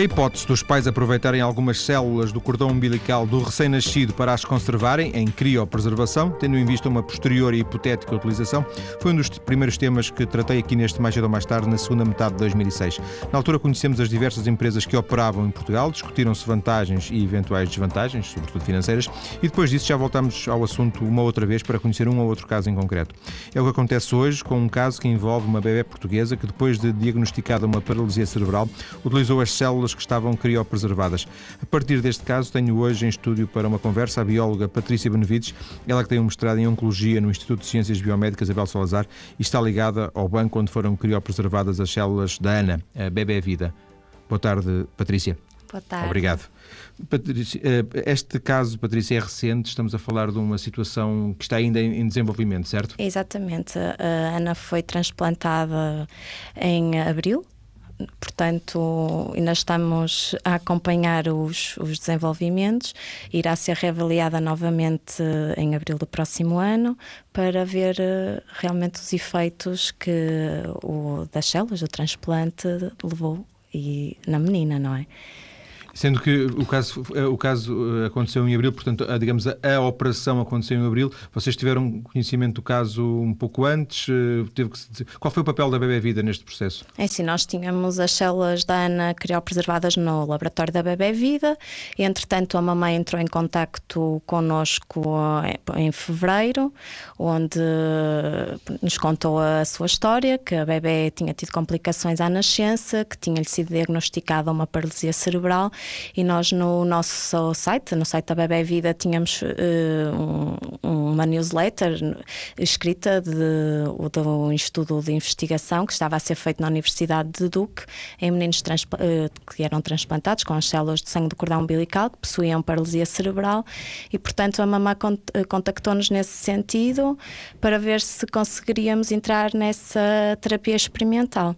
A hipótese dos pais aproveitarem algumas células do cordão umbilical do recém-nascido para as conservarem em criopreservação, tendo em vista uma posterior e hipotética utilização, foi um dos primeiros temas que tratei aqui neste Mais Cedo ou Mais Tarde, na segunda metade de 2006. Na altura conhecemos as diversas empresas que operavam em Portugal, discutiram-se vantagens e eventuais desvantagens, sobretudo financeiras, e depois disso já voltamos ao assunto uma outra vez para conhecer um ou outro caso em concreto. É o que acontece hoje com um caso que envolve uma bebê portuguesa que, depois de diagnosticada uma paralisia cerebral, utilizou as células células que estavam criopreservadas. A partir deste caso, tenho hoje em estúdio para uma conversa a bióloga Patrícia Benevides, ela que tem um mestrado em Oncologia no Instituto de Ciências Biomédicas Abel Salazar e está ligada ao banco onde foram criopreservadas as células da ANA, a Bebé Vida. Boa tarde, Patrícia. Boa tarde. Obrigado. Patrícia, eh, este caso, Patrícia, é recente, estamos a falar de uma situação que está ainda em desenvolvimento, certo? Exatamente. A Ana foi transplantada em abril portanto, ainda estamos a acompanhar os, os desenvolvimentos. Irá ser reavaliada novamente em abril do próximo ano para ver eh, realmente os efeitos que o, das células do transplante levou e, na menina, não é? Sendo que o caso, o caso eh, aconteceu em abril, portanto, a, digamos, a, a, operação aconteceu em abril. Vocês tiveram conhecimento do caso um pouco antes? Eh, teve que, qual foi o papel da Bebé Vida neste processo? É sim, nós tínhamos as células da Ana criopreservadas no laboratório da Bebé Vida. Entretanto, a mamãe entrou em contacto connosco eh, em fevereiro, onde nos contou a sua história, que a bebê tinha tido complicações à nascença, que tinha-lhe sido diagnosticada uma paralisia cerebral e nós no nosso site, no site da Bebé Vida, tínhamos uh, um, uma newsletter escrita de, do Instituto de Investigação que estava a ser feito na Universidade de Duque em meninos uh, que eram transplantados com as células de sangue do cordão umbilical que possuíam paralisia cerebral e, portanto, a mamã cont eh, contactou-nos nesse sentido para ver se conseguiríamos entrar nessa terapia experimental.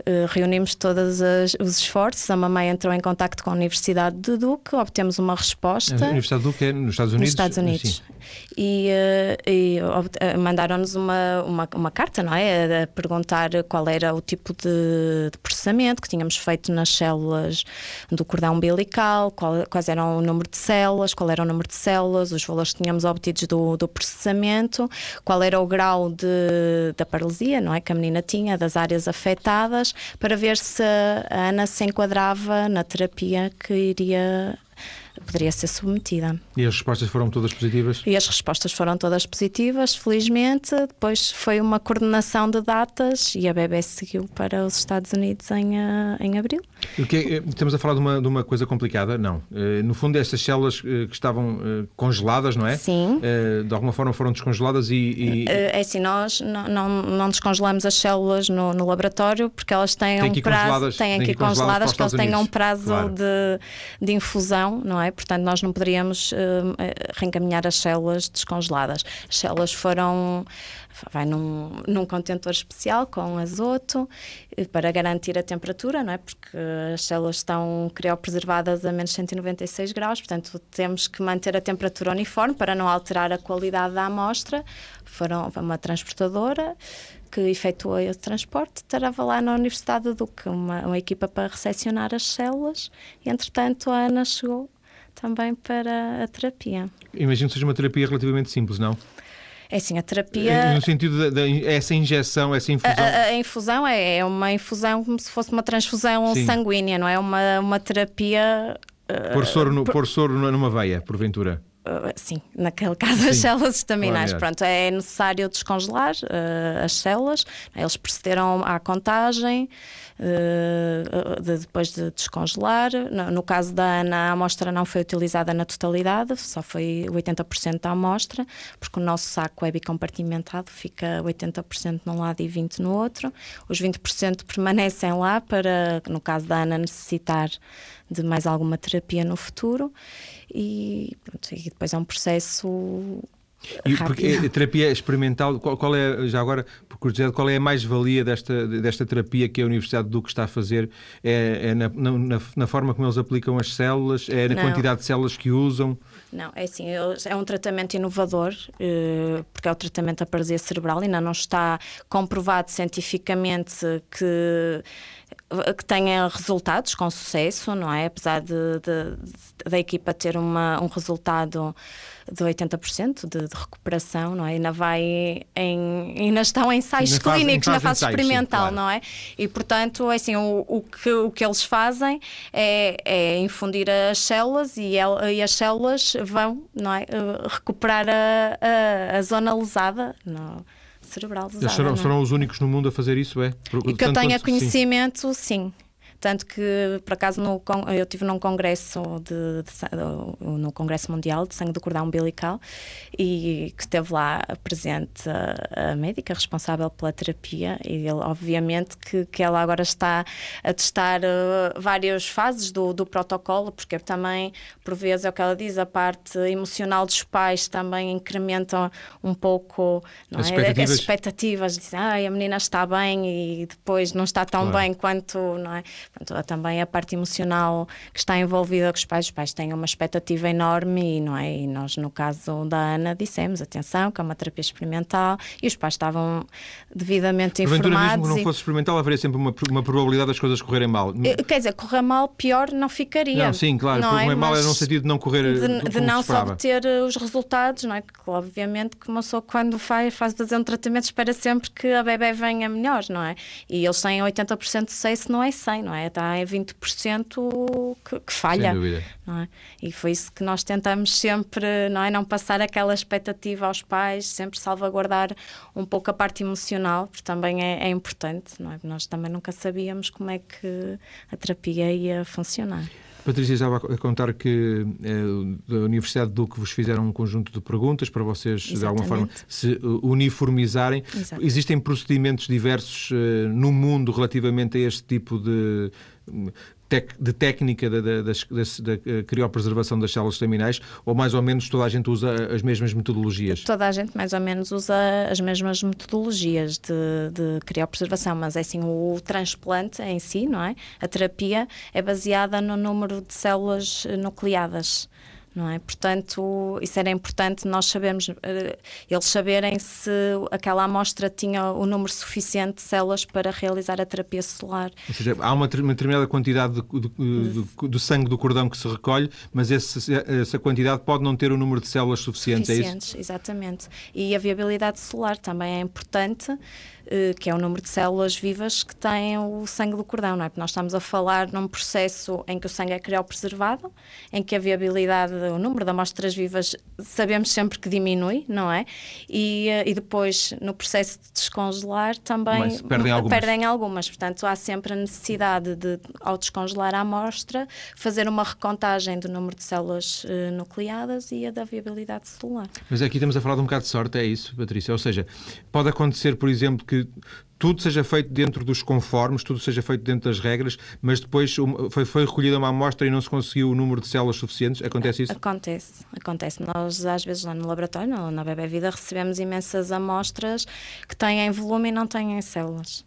Uh, reunimos todos os esforços, a mamãe entrou em contato com a Universidade de Duke, obtemos uma resposta. A Universidade de Duke é nos Estados Unidos? Nos Estados Unidos. E, eh, e eh, mandaram-nos uma, uma, uma, carta, não é? A perguntar qual era o tipo de, de, processamento que tínhamos feito nas células do cordão umbilical, qual, quais eram o número de células, qual era o número de células, os valores que tínhamos obtidos do, do processamento, qual era o grau de, da paralisia, não é? Que a menina tinha, das áreas afetadas, para ver se a Ana se enquadrava na terapia que iria poderia ser submetida. E as respostas foram todas positivas? E as respostas foram todas positivas, felizmente. Depois foi uma coordenação de datas e a BB seguiu para os Estados Unidos em, eh, em abril. Que, é, estamos a falar de uma, de uma coisa complicada? Não. Eh, no fundo, estas células eh, que estavam congeladas, não é? Sim. De alguma forma foram descongeladas e. e... É assim, nós não, não, não descongelamos as células no, no laboratório porque elas têm, têm um prazo. Têm que ir congeladas, porque elas têm um prazo claro. de, de infusão, não é? Portanto, nós não poderíamos uh, reencaminhar as células descongeladas. As células foram vai num, num contentor especial com azoto eh, para garantir a temperatura, não é? Porque as células estão criopreservadas a menos 196 graus, portanto temos que manter a temperatura uniforme para não alterar a qualidade da amostra. Foram uma transportadora que efetuou esse transporte, estava lá na Universidade do Duque uma, uma equipa para recepcionar as células e, entretanto, a Ana chegou também para a terapia. Imagino que seja uma terapia relativamente simples, não? É assim, a terapia. No sentido dessa injeção, essa infusão. A, a, infusão é, é uma infusão como se fosse uma transfusão Sim. sanguínea, não é? Uma, uma terapia. Por soro, no, por... Pôr soro numa veia, porventura. Uh, sim, naquele caso Sim. as células estaminais. Claro, Pronto, é necessário descongelar uh, as células. Eles procederam à contagem uh, de, depois de descongelar. No, no, caso da Ana, a amostra não foi utilizada na totalidade, só foi 80% da amostra, porque o nosso saco é bicompartimentado, fica 80% num lado e 20% no outro. Os 20% permanecem lá para, no caso da Ana, necessitar de mais alguma terapia no futuro e, pronto, e depois é um processo e porque a terapia experimental, qual, qual, é, já agora, curiosidade, qual é a mais-valia desta, desta terapia que a Universidade de Duque está a fazer? É, é na, na, na, forma como eles aplicam as células? É na Não. quantidade de células que usam? Não, é assim, é um tratamento inovador, eh, porque é o tratamento da paralisia cerebral, ainda não está comprovado cientificamente que que tenha resultados com sucesso, não é? Apesar de, de, da equipa ter uma, um resultado de 80% de, de recuperação, não é? Ainda vai em, ainda estão em ensaios na clínicos, fase, na fase ensaios, experimental, sim, claro. não é? E portanto, é assim, o, o, que, o que eles fazem é, é infundir as células e, el, e, as células vão, não é? Eh, recuperar a, a, a zona lesada. Não, cerebral. Eles serão, é? serão, os únicos no mundo a fazer isso, é? E que eu tenha conhecimento, sim. sim. Tanto que, por acaso, no, eu estive num congresso de, de, no Congresso Mundial de Sangue do Cordão Umbilical e que esteve lá presente a, a médica responsável pela terapia e ele, obviamente que, que ela agora está a testar uh, várias fases do, do protocolo, porque também, por vezes, é o que ela diz, a parte emocional dos pais também incrementa um pouco não as, é? expectativas. as expectativas. Dizem, ah, a menina está bem e depois não está tão claro. bem quanto, não é? Portanto, também a parte emocional que está envolvida com os pais. Os pais têm uma expectativa enorme e, não é? e nós, no caso da Ana, dissemos: atenção, que é uma terapia experimental e os pais estavam devidamente informados. Mesmo que não fosse experimental, haveria sempre uma, uma probabilidade das coisas correrem mal. Eh, quer dizer, correr mal, pior não ficaria. Não, sim, claro, não é? mal é no sentido de não correr de, de não só obter eh, os resultados, não é? Que, obviamente que uma pessoa quando faz, faz fazer um tratamento espera sempre que a bebê venha melhor, não é? E eles têm 80% de sucesso, não é 100, não é? Está em 20% que, que falha. É? E foi isso que nós tentamos sempre, não é? Não passar aquela expectativa aos pais, sempre salvaguardar um pouco a parte emocional, porque também é, é importante, não é? Nós também nunca sabíamos como é que a terapia ia funcionar. Patrícia estava a contar que é, da Universidade de Duque vos fizeram um conjunto de perguntas para vocês, Exatamente. de alguma forma, se eh, uniformizarem. Exato. Existem procedimentos diversos uh, no mundo relativamente a este tipo de de técnica da, da, da, da criopreservação das células terminais ou mais ou menos toda a gente usa as mesmas metodologias? Toda a gente mais ou menos usa as mesmas metodologias de, de criopreservação, mas é assim, o transplante em si, não é? A terapia é baseada no número de células nucleadas não é? Portanto, isso era importante nós sabemos, eh, eles saberem se aquela amostra tinha o número suficiente de células para realizar a terapia celular. Ou seja, há uma, determinada quantidade de, de, de, do sangue do cordão que se recolhe, mas esse, essa quantidade pode não ter o número de células suficientes, suficientes é isso? exatamente. E a viabilidade celular também é importante eh, que é o número de células vivas que têm o sangue do cordão, não é? Porque nós estamos a falar num processo em que o sangue é criopreservado, em que a viabilidade, o número de amostras vivas sabemos sempre que diminui, não é? E, eh, e depois, no processo de descongelar, também Mas perdem algumas. perdem algumas. Portanto, há sempre a necessidade de, ao descongelar a amostra, fazer uma recontagem do número de células uh, nucleadas e a da viabilidade celular. Mas aqui estamos a falar de um bocado de sorte, é isso, Patrícia? Ou seja, pode acontecer, por exemplo, que tudo seja feito dentro dos conformes, tudo seja feito dentro das regras, mas depois foi, foi recolhida uma amostra e não se conseguiu o número de células suficientes? Acontece isso? Acontece, acontece. Nós, às vezes, lá no laboratório, na Bebé Vida, recebemos imensas amostras que têm volume e não têm células.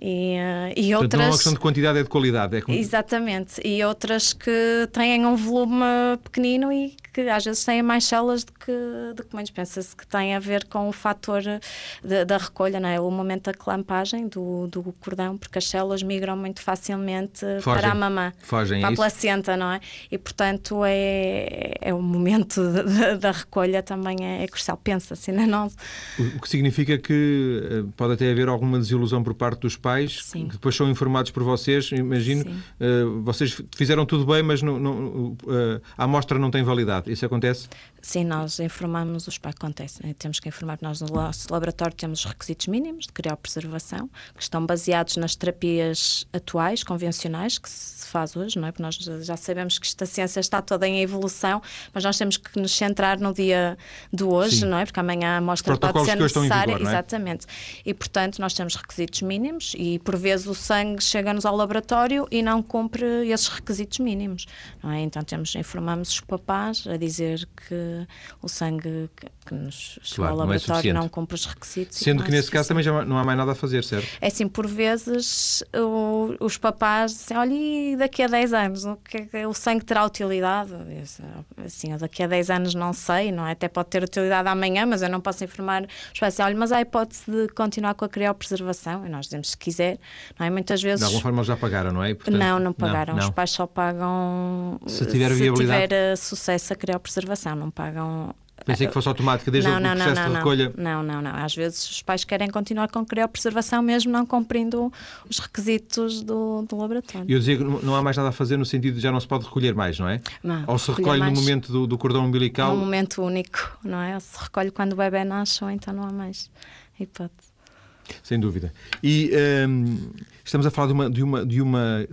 E, uh, e outras. Não é uma questão de quantidade, é de qualidade. É como... Exatamente. E outras que têm um volume pequenino e que às vezes têm mais células do que documentos. Pensa-se que tem a ver com o fator de, da recolha, não é? o momento da clampagem do, do cordão, porque as células migram muito facilmente Fogem. para a mamã, Fogem, para a placenta, não é? E portanto é, é o momento da recolha também é, é crucial. Pensa-se, não é? O, que significa que eh, pode até haver alguma desilusão por parte dos pais, Sim. que depois são informados por vocês. Imagino, uh, vocês fizeram tudo bem, mas não, não, uh, a amostra não tem validade. Isso acontece? Sim, nós informamos os pais, acontece. Eh, temos que informar, nós no nosso laboratório temos os requisitos mínimos de criopreservação, que estão baseados nas terapias atuais, convencionais, que se faz hoje, não é? Porque nós já sabemos que esta ciência está toda em evolução, mas nós temos que nos centrar no dia de hoje, Sim. não é? Porque amanhã a amostra pode ser necessária. Vigor, é? Exatamente. E, portanto, nós temos requisitos mínimos e, por vezes, o sangue chega-nos ao laboratório e não cumpre esses requisitos mínimos, não é? Então, temos, informamos os papás a dizer que o sangue que nos chegou Claro, ao não é laboratório não, cumpre os requisitos. Sendo não que é nesse caso também já não há mais nada a fazer, certo? é assim, por vezes o- os papás dizem, olha, e daqui a 10 anos, o, que é que- o sangue terá utilidade? Disse, Assim, daqui a 10 anos não sei, não é? Até pode ter utilidade amanhã, mas eu não posso informar os pais, olha, mas há a hipótese de continuar com a criopreservação, e nós dizemos se quiser, não é? Muitas vezes... De alguma forma já pagaram, não é? Portanto, não, não pagaram. não. Os pais só pagam Se tiver viabilidade. tiver eh, sucesso a criopreservação, não pagam. Pensei que fosse automática desde não, o não, processo não, de não. recolha. Não, não, não. Às vezes os pais querem continuar com criopreservação mesmo não cumprindo os requisitos do, do laboratório. E eu dizia que não há mais nada a fazer no sentido de já não se pode recolher mais, não é? Não, Ou se recolhe mais no momento do, do cordão umbilical. um momento único, não é? Ou se recolhe quando o bebê nasce ou então não há mais hipótese. Sem dúvida. E hum, estamos a falar de uma, de uma, de uma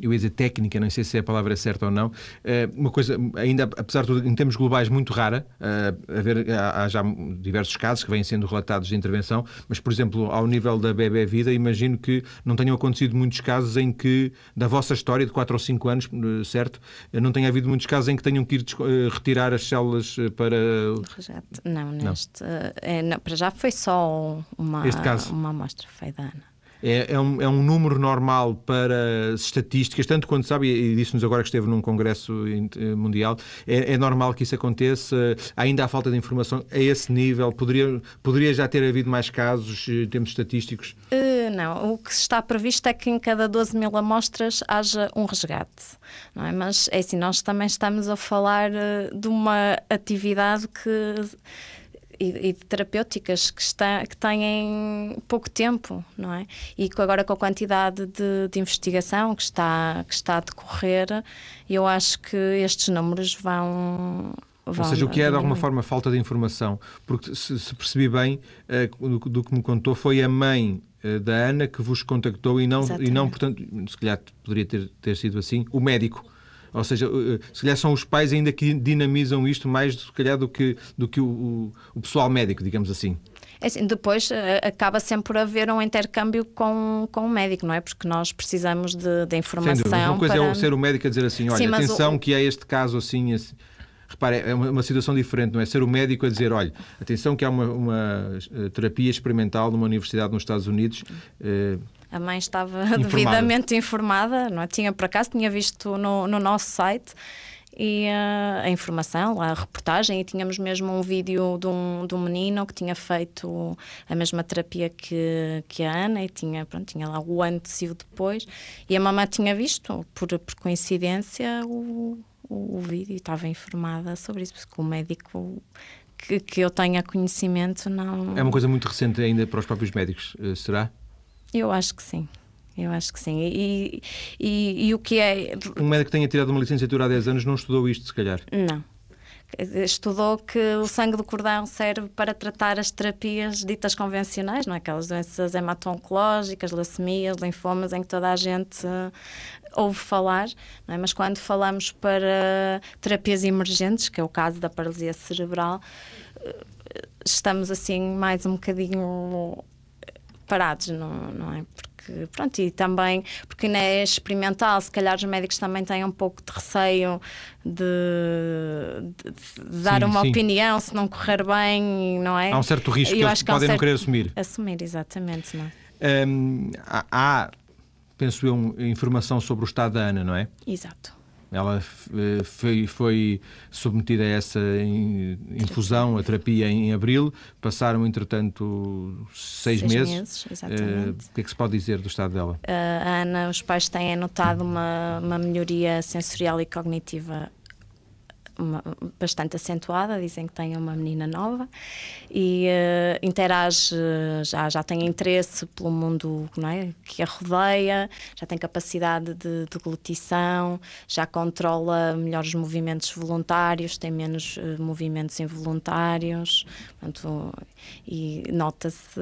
eu ia dizer técnica, não sei se é a palavra certa ou não, eh, uma coisa, ainda apesar de tudo, em termos globais, muito rara. eh, a ver, há, já diversos casos que vêm sendo relatados de intervenção, mas, por exemplo, ao nível da Bebé Vida, imagino que não tenham acontecido muitos casos em que, da vossa história de 4 ou 5 anos, eh, certo? Eh, Não tenha havido muitos casos em que tenham que ir eh, retirar as células eh, para. Resgate. Não, neste. eh, é, não, para já foi só uma, uma amostra feita da Ana. É, é um, é um número normal para estatísticas, tanto quanto sabe, e disse-nos agora que esteve num congresso eh, mundial, é, é normal que isso aconteça, ainda há falta de informação a esse nível, poderia, poderia já ter havido mais casos eh, em termos estatísticos. Eh, não, o que está previsto é que em cada 12 mil amostras haja um resgate, é? Mas é assim, nós também estamos a falar de uma atividade que e, e de terapêuticas que, está, que têm pouco tempo, não é? E agora com a quantidade de, de investigação que está, que está a decorrer, eu acho que estes números vão. Ou seja, o que é de alguma forma falta de informação, porque se, se percebi bem eh, do, do que me contou, foi a mãe eh, da Ana que vos contactou e não, e não portanto, se calhar poderia ter, ter sido assim, o médico. Ou seja, eh, se calhar são os pais ainda que dinamizam isto mais, se calhar, do que, do que o, o- pessoal médico, digamos assim. É assim, depois eh, acaba sempre por haver um intercâmbio com, com o médico, não é? Porque nós precisamos de, de informação. dúvida. Mas uma coisa para... é ser o médico a dizer assim: olha, Sim, atenção o- que há este caso assim. assim. Repare, é uma, uma situação diferente, não é? Ser o médico a dizer: olha, atenção que há uma, uma, eh, terapia experimental numa universidade nos Estados Unidos. eh, A mãe estava Informada. devidamente informada, não é? Tinha por acaso, tinha visto no, no nosso site e eh, a informação, a reportagem, e tínhamos mesmo um vídeo de um, de um menino que tinha feito a mesma terapia que, que a Ana e tinha, pronto, tinha lá o antes e o depois. E a mamãe tinha visto, por, por coincidência, o, o, o vídeo e estava informada sobre isso, porque o médico que, que eu tenha conhecimento não. é uma coisa muito recente ainda para os próprios médicos, eh, será? Eu acho que sim. Eu acho que sim. E, e, e o que é. Um médico que tenha tirado uma licenciatura há 10 anos não estudou isto, se calhar. Não. Estudou que o sangue do cordão serve para tratar as terapias ditas convencionais, não é? Aquelas doenças hemato-oncológicas, leucemias, linfomas, em que toda a gente eh, ouve falar, é? Mas quando falamos para terapias emergentes, que é o caso da paralisia cerebral, eh, estamos assim mais um bocadinho parados, não, não é? Porque, pronto, e também, porque ainda é experimental, se calhar os médicos também têm um pouco de receio de, de- de dar Sim, uma sim. opinião se não correr bem, não é? Há um certo risco Eu que eles que há um podem não querer assumir. Assumir, exatamente, não é? Hum, há, penso eu, informação sobre o estado da Ana, não é? Exato. Ela eh, foi, foi submetida a essa in- infusão, a terapia, em abril. Passaram, entretanto, seis, Seis meses. meses, Eh, exatamente. o que é que se pode dizer do estado dela? a Ana, os pais têm notado uma, uma melhoria sensorial e cognitiva uma- bastante acentuada, dizem que tem uma menina nova e eh, interage, já, já tem interesse pelo mundo é, que a rodeia, já tem capacidade de deglutição, já controla melhor os movimentos voluntários, tem menos eh, movimentos involuntários, portanto, e nota-se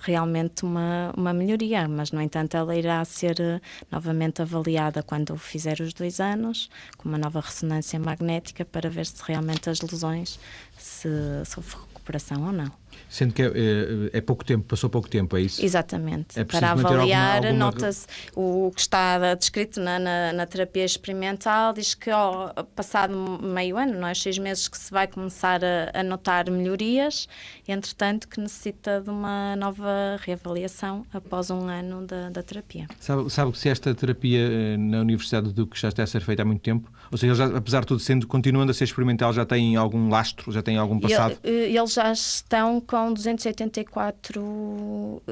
realmente uma, uma melhoria, mas no entanto ela irá ser eh, novamente avaliada quando fizer os dois anos, com uma nova ressonância magnética para ver se realmente as lesões se, se houve recuperação ou não. Sendo que é, é, é, pouco tempo, passou pouco tempo, é isso? Exatamente. É Para avaliar, alguma... nota-se o que está descrito na, na, na, terapia experimental, diz que oh, passado meio ano, não é? seis meses, que se vai começar a, a notar melhorias, entretanto, que necessita de uma nova reavaliação após um ano da, da terapia. Sabe, sabe se esta terapia eh, na Universidade do Duque já está a ser feita há muito tempo? Ou seja, já, apesar de tudo, sendo, continuando a ser experimental, já tem algum lastro, já tem algum passado? Ele, eles já estão com 284 uh,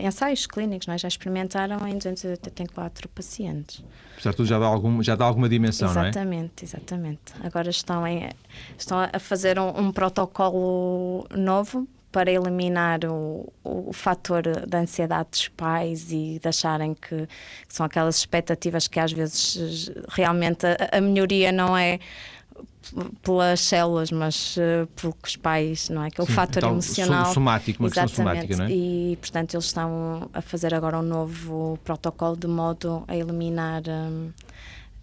ensaios clínicos, não é? já experimentaram em 284 pacientes. Apesar de tudo, já dá, algum, já dá alguma dimensão, exatamente, não é? Exatamente, exatamente. Agora estão, em, estão a fazer um, um protocolo novo para eliminar o, o, o, fator da ansiedade dos pais e de acharem que, que, são aquelas expectativas que às vezes realmente a, a melhoria não é pelas células, mas uh, pelos pais, não é? Aquele Sim, fator então, emocional. Somático, uma questão somática, não é? E, portanto, eles estão a fazer agora um novo protocolo de modo a eliminar um,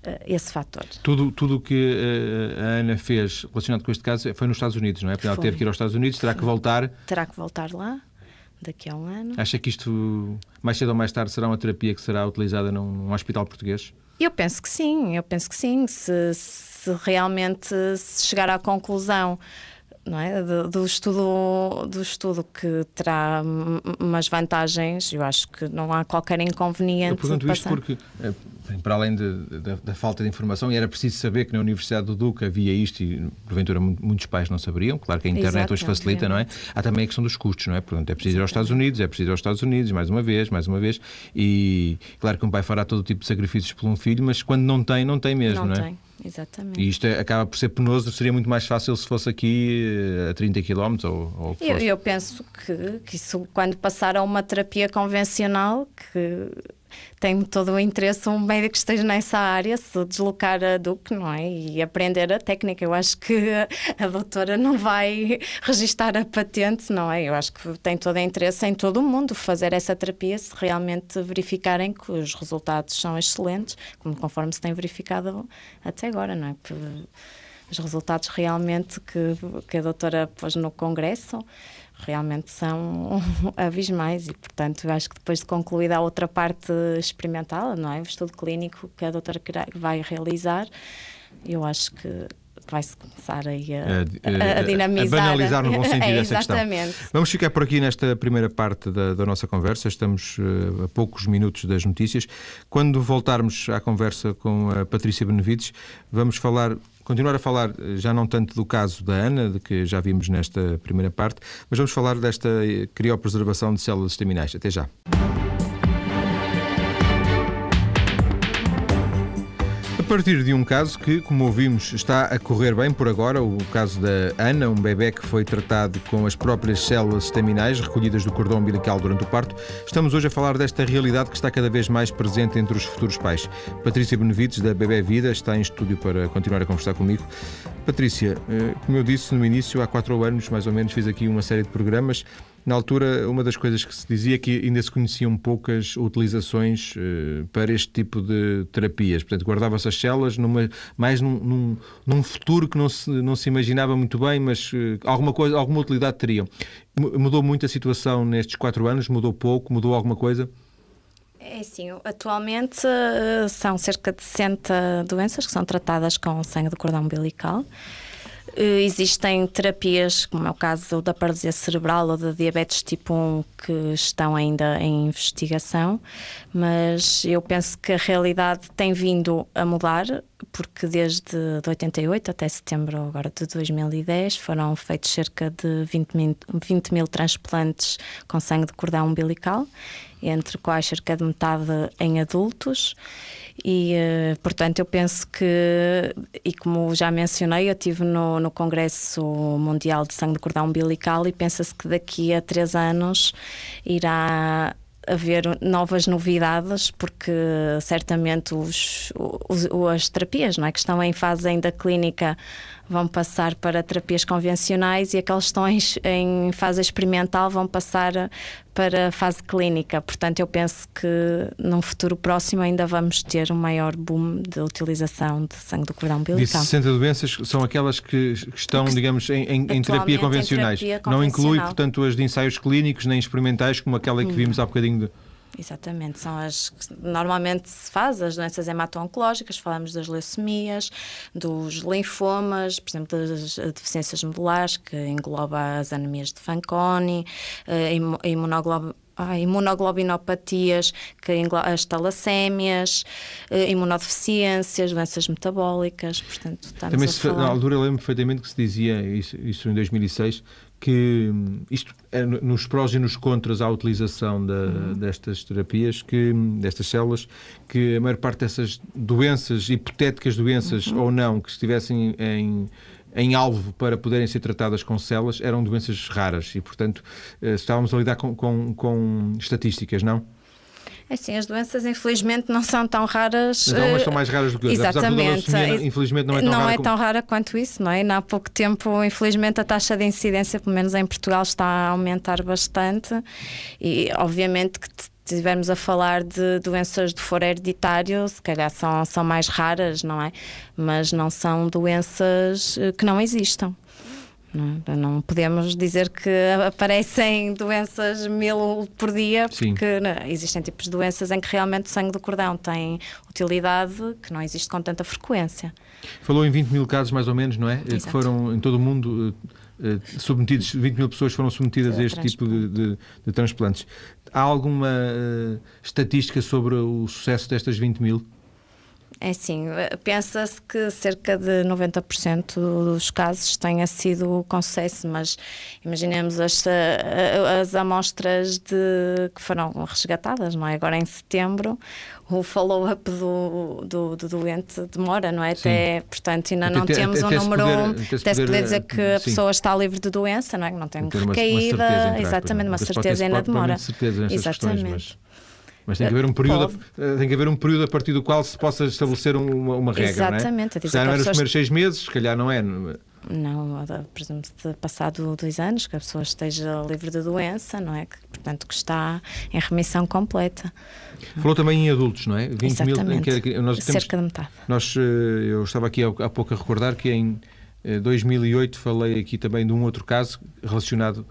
eh, esse fator. Tudo o que uh, a Ana fez relacionado com este caso foi nos Estados Unidos, não é? Porque ela teve que ir aos Estados Unidos, terá Foi. que voltar. Terá que voltar lá daqui a um ano. Acha que isto, mais cedo ou mais tarde, será uma terapia que será utilizada num, num hospital português? Eu penso que sim, eu penso que sim. Se, se realmente se chegar à conclusão não é? Do, do, estudo, do estudo que terá umas vantagens, eu acho que não há qualquer inconveniente. Eu pergunto isto porque, eh, para além de, de, da falta de informação, era preciso saber que na Universidade do Duque havia isto e, porventura, muitos pais não saberiam. Claro que a internet Exato, hoje facilita, não é? Há também a questão dos custos, não é? Portanto, é preciso ir aos Estados Unidos, é preciso ir aos Estados Unidos, mais uma vez, mais uma vez. E, claro que um pai fará todo tipo de sacrifícios por um filho, mas quando não tem, não tem mesmo, não, não é? Tem. Exatamente. E isto é, acaba por ser penoso, seria muito mais fácil se fosse aqui eh, a 30 km ou, ou eu, eu, penso que, que isso, quando passar a uma terapia convencional, que tem todo o interesse um médico que esteja nessa área se deslocar a Duque, não é? E aprender a técnica. Eu acho que a doutora não vai registar a patente, não é? Eu acho que tem todo o interesse em todo o mundo fazer essa terapia se realmente verificarem que os resultados são excelentes, como conforme se tem verificado até agora, não é? Os resultados realmente que, que a doutora pôs no congresso realmente são abismais e, portanto, acho que depois de concluída a outra parte experimental, não é? O estudo clínico que a doutora vai realizar, eu acho que vai-se começar aí a, a, a, dinamizar. A banalizar no bom sentido é, essa questão. Vamos ficar por aqui nesta primeira parte da, da nossa conversa. Estamos uh, a poucos minutos das notícias. Quando voltarmos à conversa com a Patrícia Benevides, vamos falar continuar a falar eh, já não tanto do caso da Ana, de que já vimos nesta primeira parte, mas vamos falar desta eh, criopreservação de células estaminais. Até já. Partir de um caso que, como ouvimos, está a correr bem por agora, o caso da Ana, um bebê que foi tratado com as próprias células estaminais recolhidas do cordão umbilical durante o parto, estamos hoje a falar desta realidade que está cada vez mais presente entre os futuros pais. Patrícia Benevides, da Bebé Vida, está em estúdio para continuar a conversar comigo. Patrícia, eh, como eu disse no início, há quatro anos mais ou menos fiz aqui uma série de programas na altura, uma das coisas que se dizia é que ainda se conheciam poucas utilizações uh, para este tipo de terapias. Portanto, guardava-se as células numa, mais num, num, num, futuro que não se, não se imaginava muito bem, mas uh, alguma, coisa, alguma utilidade teriam. Mudou muito a situação nestes quatro anos? Mudou pouco? Mudou alguma coisa? É sim, atualmente uh, são cerca de 60 doenças que são tratadas com sangue de cordão umbilical. Eh, existem terapias, como é o caso da paralisia cerebral ou da diabetes tipo 1, que estão ainda em investigação, mas eu penso que a realidade tem vindo a mudar, porque desde 88 até setembro agora de 2010 foram feitos cerca de 20 mil, 20 mil transplantes com sangue de cordão umbilical, entre quais cerca de metade em adultos. E, eh, portanto, eu penso que, e como já mencionei, eu estive no, no Congresso Mundial de Sangue de Cordão Umbilical e pensa-se que daqui a três anos irá haver novas novidades, porque certamente os, os, as terapias não é, que estão em fase ainda clínica vão passar para terapias convencionais e aqueles que estão em, em fase experimental vão passar para a fase clínica. Portanto, eu penso que num futuro próximo ainda vamos ter um maior boom de utilização de sangue do cordão umbilical. Disse 60 doenças são aquelas que, estão, digamos, em, em, em terapia convencionais. Em terapia Não inclui, portanto, as de ensaios clínicos nem experimentais, como aquela que hum. vimos há bocadinho. De... Exatamente, são as que normalmente se faz, as doenças hemato-oncológicas, falamos das leucemias, dos linfomas, por exemplo, das deficiências medulares, que engloba as anemias de Fanconi, a imunoglob ah, imunoglobinopatias, que as talassémias, eh, imunodeficiências, doenças metabólicas, portanto, estamos Também a se, na altura lembro perfeitamente que se dizia, isso, isso em 2006, que hum, isto é nos prós e nos contras à utilização da, uhum. destas terapias, que, destas células, que a maior parte dessas doenças, hipotéticas doenças uhum. ou não, que estivessem em, em alvo para poderem ser tratadas com células, eram doenças raras e, portanto, eh, estávamos a lidar com, com, com estatísticas, não? É sim, as doenças infelizmente não são tão raras. Não, mas são mais raras do que outras. Exatamente. Leucemia, infelizmente não é tão não rara. é tão rara quanto isso, não é? E há pouco tempo, infelizmente, a taxa de incidência, pelo menos em Portugal, está a aumentar bastante. E obviamente que estivermos a falar de doenças do foro hereditário, se calhar são, são mais raras, não é? Mas não são doenças eh, que não existam. Não, é? não, podemos dizer que aparecem doenças mil por dia, porque não, existem tipos de doenças em que realmente o sangue do cordão tem utilidade que não existe com tanta frequência. Falou em 20 mil casos, mais ou menos, não é? Exato. Que foram em todo o mundo uh, submetidos, 20 mil pessoas foram submetidas a este tipo de, de, de, transplantes. Há alguma uh, estatística sobre o sucesso destas 20 mil? É assim, pensa-se que cerca de 90% dos casos tenha sido com sucesso, mas imaginemos as, as amostras de, que foram resgatadas, não é? Agora em setembro, o follow-up do, do, do, doente demora, não é? Até, portanto, ainda até, não temos até, um número. Poder, até se poder, dizer que a pessoa está livre de doença, não é? Que não tem recaída, uma, uma exatamente, uma certeza ainda demora. Certeza exatamente. Questões, mas... Mas tem que haver um período, Pode. tem que haber um período a partir do qual se possa estabelecer uma, uma regra. Exatamente. Não é? Se calhar nos primeiros seis meses, se calhar não é. Não, por exemplo, de passado dois anos, que a pessoa esteja livre de doença, não é? Que, portanto, que está em remissão completa. Falou também em adultos, não é? 20 Exatamente. mil, que, nós temos, Cerca de metade. Nós, eh, eu estava aqui há pouco a recordar que em 2008 eh, falei aqui também de um outro caso relacionado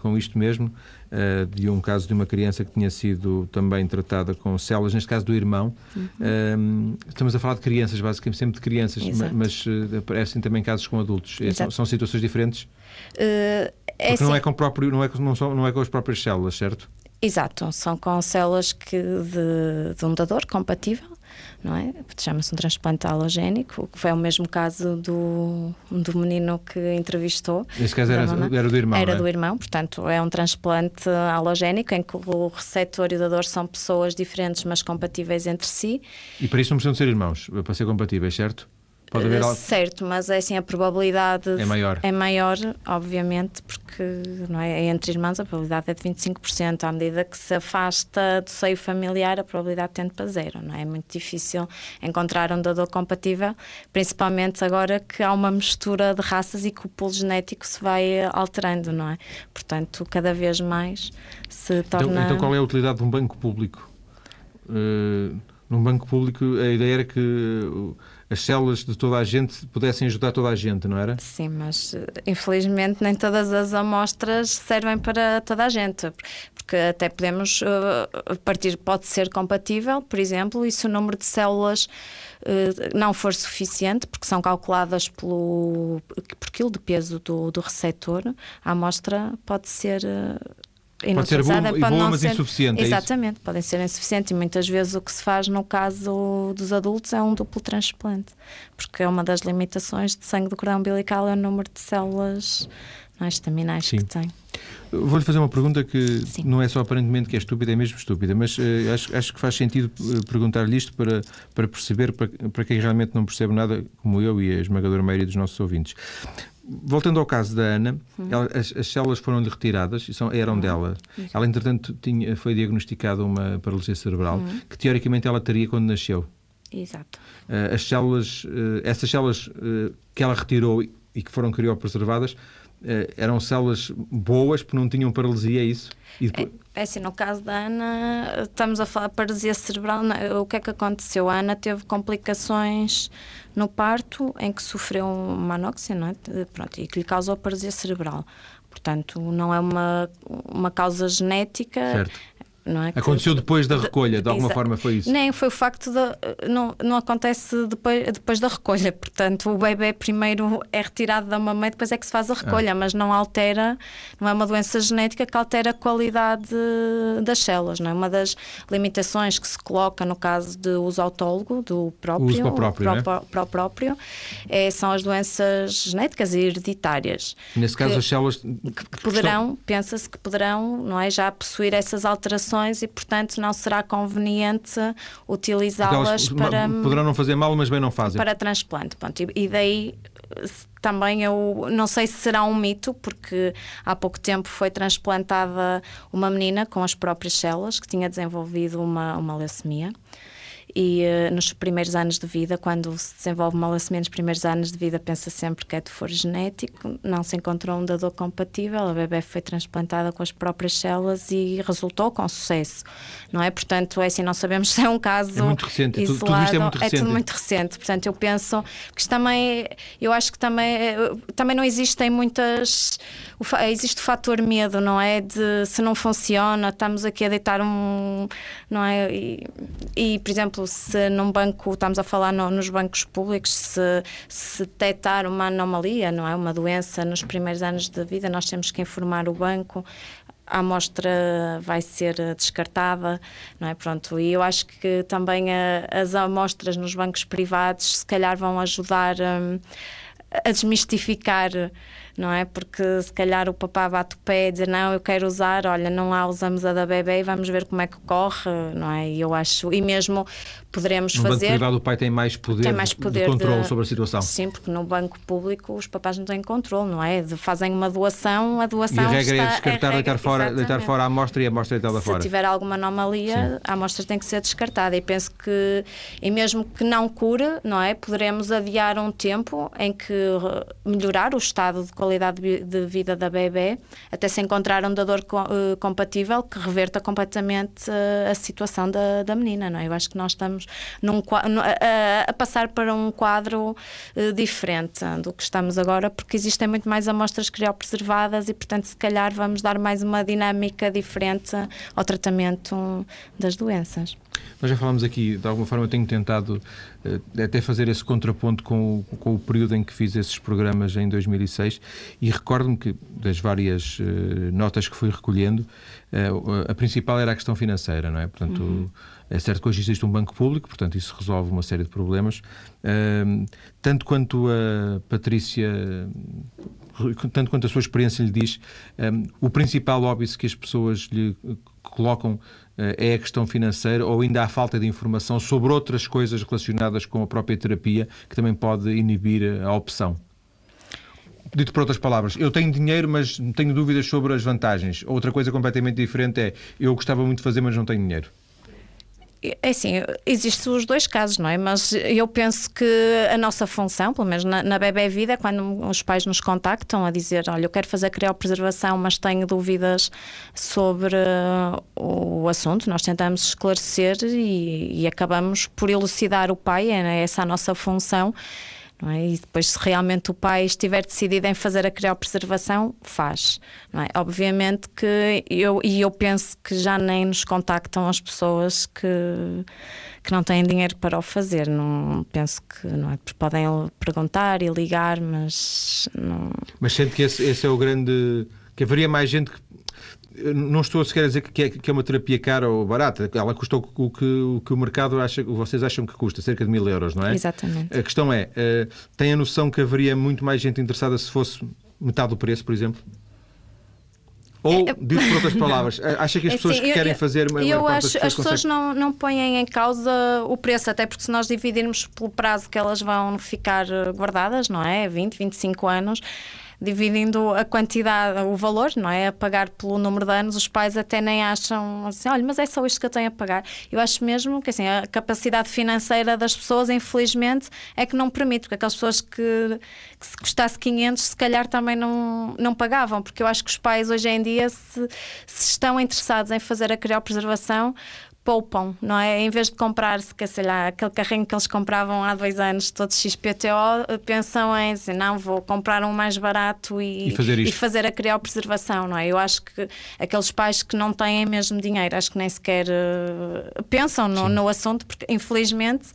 com isto mesmo, uh, de um caso de uma criança que tinha sido também tratada com células, neste caso do irmão. Uhum. Uh, estamos a falar de crianças, basicamente sempre de crianças, Exato. mas aparecem também casos com adultos. São, são, situações diferentes? É Porque assim... não, é com próprio, não, é, não, são, não é com as próprias células, certo? Exato, são com células que de, de um dador compatível não é? Chama-se um transplante halogénico, que foi o mesmo caso do, do menino que entrevistou. Esse caso era, era, do irmão. Era é? do irmão, portanto, é um transplante halogénico em que o receptor e o dador são pessoas diferentes, mas compatíveis entre si. E para isso não precisam ser irmãos, para ser compatíveis, certo? Pode haver algo... Certo, mas é assim, a probabilidade é maior. É maior, obviamente, porque não é, entre irmãos a probabilidade é de 25%. À medida que se afasta do seio familiar, a probabilidade tende para zero. Não é? é muito difícil encontrar um dador compatível, principalmente agora que há uma mistura de raças e que o pulo genético se vai alterando, não é? Portanto, cada vez mais se então, torna. Então, então qual é a utilidade de um banco público? Uh, num banco público, a ideia era que. Uh, as células de toda a gente pudessem ajudar toda a gente, não era? Sim, mas eh, infelizmente nem todas as amostras servem para toda a gente, porque até podemos uh, partir, pode ser compatível, por exemplo, e se o número de células uh, não for suficiente, porque são calculadas pelo, por quilo de peso do, do receptor, a amostra pode ser uh, Pode ser boa, pode boa mas ser... insuficiente. É Exatamente, é podem ser insuficientes e muitas vezes o que se faz no caso dos adultos é um duplo transplante, porque é uma das limitações de sangue do cordão umbilical é o número de células não é, estaminais Sim. que tem. Vou-lhe fazer uma pergunta que Sim. não é só aparentemente que é estúpida, é mesmo estúpida, mas uh, acho, acho que faz sentido eh, perguntar-lhe isto para, para perceber, para, para quem realmente não percebe nada, como eu e a esmagadora maioria dos nossos ouvintes voltando ao caso da Ana, ela, as, as, células foram-lhe retiradas e são, eram uhum. dela. Ela, entretanto, tinha, foi diagnosticada uma paralisia cerebral uhum. que teoricamente ela teria quando nasceu. Exato. Uh, as células, uh, essas células uh, que ela retirou e que foram criopreservadas eh, eram células boas porque não tinham paralisia, é isso? Depois... É, é, assim, no caso da Ana, estamos a falar de paralisia cerebral. O que é que aconteceu? A Ana teve complicações no parto em que sofreu uma anóxia, não é? Pronto, e que lhe causou paralisia cerebral. Portanto, não é uma, uma causa genética. Certo não é? Aconteceu que, depois da recolha, de alguma forma foi isso? Nem, foi o facto de. Não, não acontece depois, depois da recolha. Portanto, o bebê primeiro é retirado da mamãe, depois é que se faz a recolha, ah. mas não altera, não é uma doença genética que altera a qualidade das células. Não é? Uma das limitações que se coloca no caso de uso autólogo, do próprio, uso para o próprio, é? o próprio é, são as doenças genéticas e hereditárias. Nesse caso, que, as células. Que, que poderão, pensa-se que poderão não é, já possuir essas alterações e, portanto, não será conveniente utilizá-las para. Poderão não fazer mal, mas bem não fazem. Para transplante. Pronto, e daí também eu não sei se será um mito, porque há pouco tempo foi transplantada uma menina com as próprias células que tinha desenvolvido uma, uma leucemia e uh, nos primeiros anos de vida, quando se desenvolve uma leucemia nos primeiros anos de vida, pensa sempre que é de foro genético, não se encontrou um dador compatível, a bebê foi transplantada com as próprias células e resultou com sucesso, não é? Portanto, é assim, não sabemos se é um caso é muito recente. isolado, tudo, tudo isto é muito recente. É tudo muito recente, portanto, eu penso que isto também, eu acho que também, também não existem muitas, existe o fator medo, não é? De se não funciona, estamos aqui a deitar um, não é? E, e por exemplo, se num banco, estamos a falar no, nos bancos públicos, se, se detectar uma anomalia, não é? Uma doença nos primeiros anos de vida, nós temos que informar o banco a amostra vai ser descartada, não é? Pronto, e eu acho que também a, as amostras nos bancos privados se calhar vão ajudar um, a desmistificar não é? Porque se calhar o papá bate o pé e diz não, eu quero usar, olha, não há, usamos a da bebê e vamos ver como é que corre, não é? E eu acho, e mesmo poderemos no fazer. No banco privado o pai tem mais poder, tem mais poder de controle de... sobre a situação. Sim, porque no banco público os papás não têm controle, não é? De, fazem uma doação, a doação. E a regra é está, é descartar, é deitar, fora, deitar fora a amostra e a amostra deitada fora. Se tiver alguma anomalia, Sim. a amostra tem que ser descartada. E penso que, e mesmo que não cure, não é? Poderemos adiar um tempo em que melhorar o estado de qualidade de vida da bebê até se encontrar um dador uh, compatível que reverta completamente uh, a situação da, da menina, não é? Eu acho que nós estamos num, a, a, passar para um quadro uh, diferente do que estamos agora, porque existem muito mais amostras criopreservadas e, portanto, se calhar vamos dar mais uma dinâmica diferente ao tratamento das doenças. Nós já falamos aqui, de alguma forma eu tenho tentado uh, até fazer esse contraponto com o, com o período em que fiz esses programas em 2006 e recordo-me que das várias uh, notas que fui recolhendo, uh, a principal era a questão financeira, não é? Portanto, uhum. é certo que hoje existe um banco público, portanto isso resolve uma série de problemas. tanto quanto a Patrícia tanto quanto a sua experiência lhe diz, um, o principal óbvio que as pessoas lhe colocam eh, é a questão financeira ou ainda há falta de informação sobre outras coisas relacionadas com a própria terapia que também pode inibir a opção? Dito por outras palavras, eu tenho dinheiro, mas tenho dúvidas sobre as vantagens. Outra coisa completamente diferente é eu gostava muito de fazer, mas não tenho dinheiro. É assim, existem os dois casos, não é? Mas eu penso que a nossa função, pelo menos na, na Bebé Vida, é quando os pais nos contactam a dizer: Olha, eu quero fazer criopreservação, mas tenho dúvidas sobre uh, o assunto, nós tentamos esclarecer e, e acabamos por elucidar o pai, é essa a nossa função não é? E depois, se realmente o pai estiver decidido em fazer a criopreservação, faz. Não é? Obviamente que eu, e eu penso que já nem nos contactam as pessoas que, que não têm dinheiro para o fazer. Não, penso que não é? Podem perguntar e ligar, mas não. Mas sente que esse, esse é o grande. que haveria mais gente que não estou sequer a dizer que é, que é uma terapia cara ou barata. Ela custou o que o, que o mercado acha, vocês acham que custa, cerca de mil euros, não é? Exatamente. A questão é, uh, tem a noção que haveria muito mais gente interessada se fosse metade do preço, por exemplo? Ou, é, dito por outras palavras, acha que as é pessoas que querem fazer. Eu, eu acho as pessoas não, não põem em causa o preço, até porque se nós dividirmos pelo prazo que elas vão ficar guardadas, não é? 20, 25 anos dividindo a quantidade, o valor, não é? A pagar pelo número de anos, os pais até nem acham assim, olha, mas é só isto que eu tenho a pagar. Eu acho mesmo que assim, a capacidade financeira das pessoas, infelizmente, é que não permite, porque aquelas pessoas que, que se custasse 500, se calhar também não, não pagavam, porque eu acho que os pais hoje em dia, se, se estão interessados em fazer a criopreservação, poupam, não é? Em vez de comprar, se sei lá, aquele carrinho que eles compravam há dois anos, todos XPTO, pensam em dizer, não, vou comprar um mais barato e, e, fazer, e fazer a criopreservação, não é? Eu acho que aqueles pais que não têm mesmo dinheiro, acho que nem sequer uh, pensam no, no, assunto, porque infelizmente.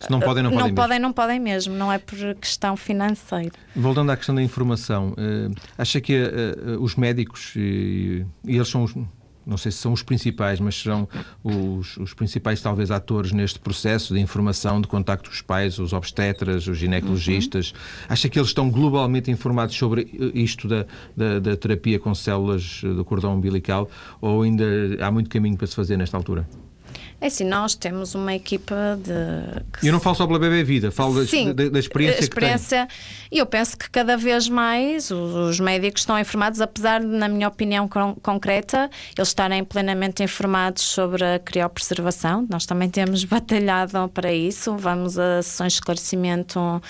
Se não podem, não, não podem, podem mesmo. não podem mesmo, não é por questão financeira. Voltando à questão da informação, uh, acha que uh, os médicos, e eles são os não sei se são os principais, mas serão os, os, principais, talvez, atores neste processo de informação, de contacto com os pais, os obstetras, os ginecologistas. Uhum. Acha que eles estão globalmente informados sobre isto da, da, da terapia com células do cordão umbilical ou ainda há muito caminho para se fazer nesta altura? É assim, nós temos uma equipa de. Eu não falo só pela Bebê Vida, falo Sim, da, da, experiência, experiência. E eu penso que cada vez mais os, os, médicos estão informados, apesar de, na minha opinião con concreta, eles estarem plenamente informados sobre a criopreservação. Nós também temos batalhado para isso. Vamos a sessões de esclarecimento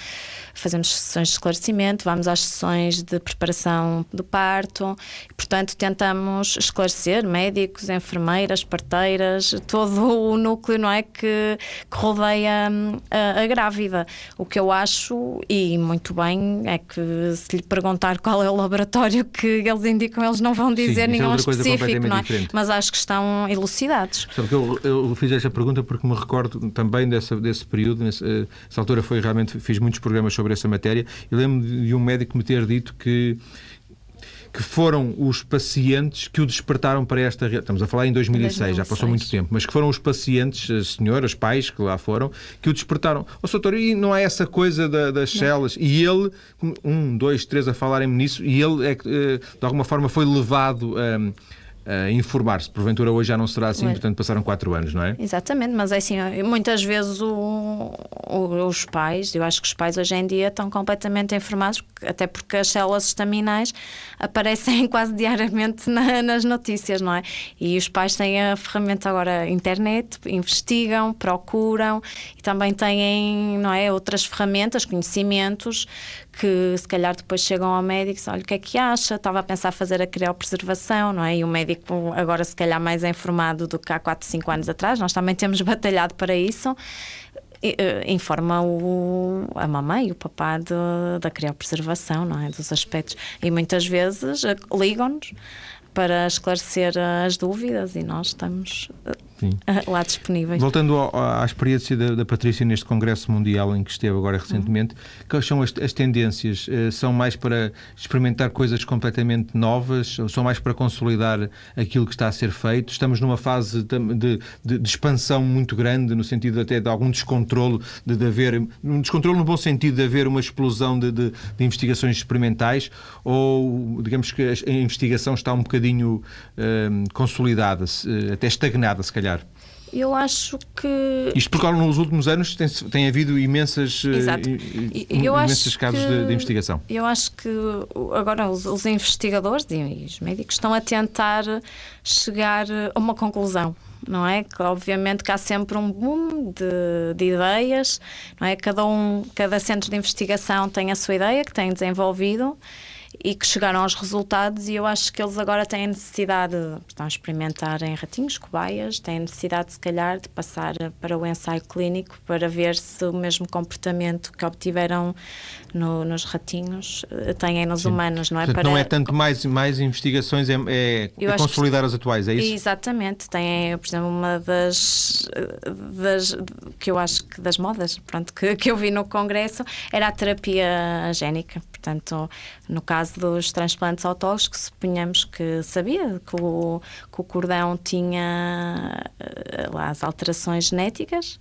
fazemos sessões de esclarecimento, vamos às sessões de preparação do parto, portanto tentamos esclarecer médicos, enfermeiras, parteiras, todo o núcleo não é que, que rodeia hum, a, a, grávida. O que eu acho e muito bem é que se lhe perguntar qual é o laboratório que eles indicam, eles não vão dizer Sim, é nenhum é específico, não é? Mas acho que estão elucidados. Sabe que eu, eu fiz esta pergunta porque me recordo também dessa, desse período, nessa, nessa altura foi realmente fiz muitos programas sobre sobre essa matéria e lembro de um médico me ter dito que que foram os pacientes que o despertaram para esta. Estamos a falar em 2006, 2006, já passou muito tempo, mas que foram os pacientes, as senhoras, pais que lá foram, que o despertaram. Ó, oh, doutor, e não há essa coisa da, das células? E ele, um, dois, três a falarem-me nisso, e ele, é, eh, de alguma forma, foi levado a uh, informar-se. Porventura hoje já não será assim, portanto passaram quatro anos, não é? Exatamente, mas é assim, muitas vezes o, o, os pais, eu acho que os pais hoje em dia estão completamente informados, até porque as células estaminais aparecem quase diariamente na, nas notícias, não é? E os pais têm a ferramenta agora internet, investigam, procuram e também têm, não é, outras ferramentas, conhecimentos que se calhar depois chegam ao médico e dizem, olha, o que é que acha? Estava a pensar fazer a criopreservação, não é? E o médico agora se calhar mais é informado do que há 4, 5 anos atrás, nós também temos batalhado para isso, informa o, a mamãe e o papá de, da criopreservação, não é? Dos aspectos. E muitas vezes eh, ligam-nos para esclarecer as dúvidas e nós estamos eh, Sim. lá disponíveis. Voltando ao, à experiência da, da, Patrícia neste Congresso Mundial em que esteve agora recentemente, uhum. quais são as, as tendências? Uh, são mais para experimentar coisas completamente novas? Ou são mais para consolidar aquilo que está a ser feito? Estamos numa fase de, de, de, expansão muito grande, no sentido até de algum descontrolo, de, de haver, um descontrolo no bom sentido de haver uma explosão de, de, investigações experimentais? Ou, digamos que a investigação está um bocadinho uh, consolidada, uh, até estagnada, se calhar? Calhar? Eu acho que. Isto porque nos últimos anos tem, tem havido imensas, eh, Exato. imensos casos que, de, de, investigação. Eu acho que agora os, os investigadores e os médicos estão a tentar chegar a uma conclusão não é? Que obviamente que há sempre um boom de, de, ideias, não é? Cada um, cada centro de investigação tem a sua ideia que tem desenvolvido e que chegaram aos resultados e eu acho que eles agora têm necessidade, estão a experimentar em ratinhos, cobaias, têm necessidade se calhar de passar para o ensaio clínico para ver se o mesmo comportamento que obtiveram no, nos ratinhos eh, têm nos Sim. humanos, não é? Portanto, para... Não é tanto mais, mais investigações, é, é, é consolidar que... as atuais, é isso? Exatamente, tem, por exemplo, uma das, das que eu acho que das modas, pronto, que, que eu vi no congresso era a terapia génica, portanto, no caso dos transplantes autólogos, suponhamos que sabia que o, que o cordão tinha eh, lá as alterações genéticas,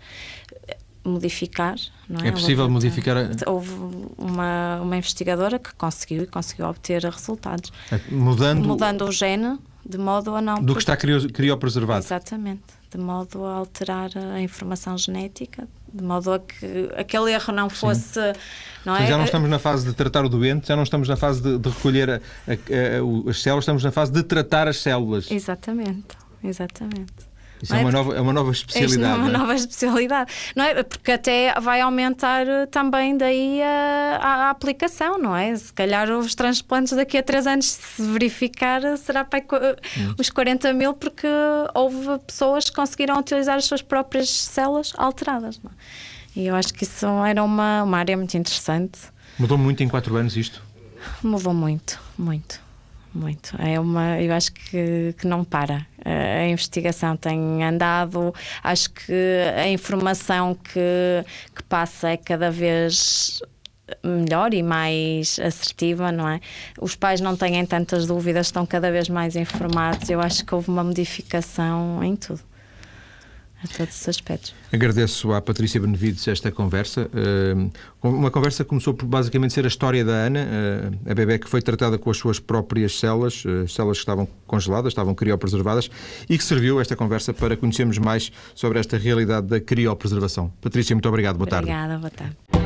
modificar. Não é? é possível Houve, modificar? Houve uma, uma investigadora que conseguiu e conseguiu obter resultados. É, mudando... Mudando o gene de modo a não... Do que está criopreservado. Exatamente. De modo a alterar a informação genética de modo a que aquele erro não fosse. Não é? Já não estamos na fase de tratar o doente, já não estamos na fase de, de recolher a, a, a, as células, estamos na fase de tratar as células. Exatamente, exatamente. Isso é, é, uma nova, é uma nova especialidade. É uma nova especialidade, não é? Porque até vai aumentar eh, também daí a, a, a, aplicação, não é? Se calhar os transplantes daqui a três anos, se verificar, será para hum. os 40 mil, porque houve pessoas que conseguiram utilizar as suas próprias células alteradas. Não é? E eu acho que isso era uma, uma área muito interessante. Mudou muito em quatro anos isto? Mudou muito, muito muito. É uma, eu acho que, que não para. A investigação tem andado, acho que a informação que, que passa é cada vez melhor e mais assertiva, não é? Os pais não têm tantas dúvidas, estão cada vez mais informados. Eu acho que houve uma modificação em tudo a todos os aspectos. Agradeço à Patrícia Benevides esta conversa. Eh, uma conversa que começou por basicamente ser a história da Ana, eh, a bebê que foi tratada com as suas próprias células, eh, células que estavam congeladas, estavam criopreservadas, e que serviu esta conversa para conhecermos mais sobre esta realidade da criopreservação. Patrícia, muito obrigado. Boa tarde. Obrigada, boa tarde.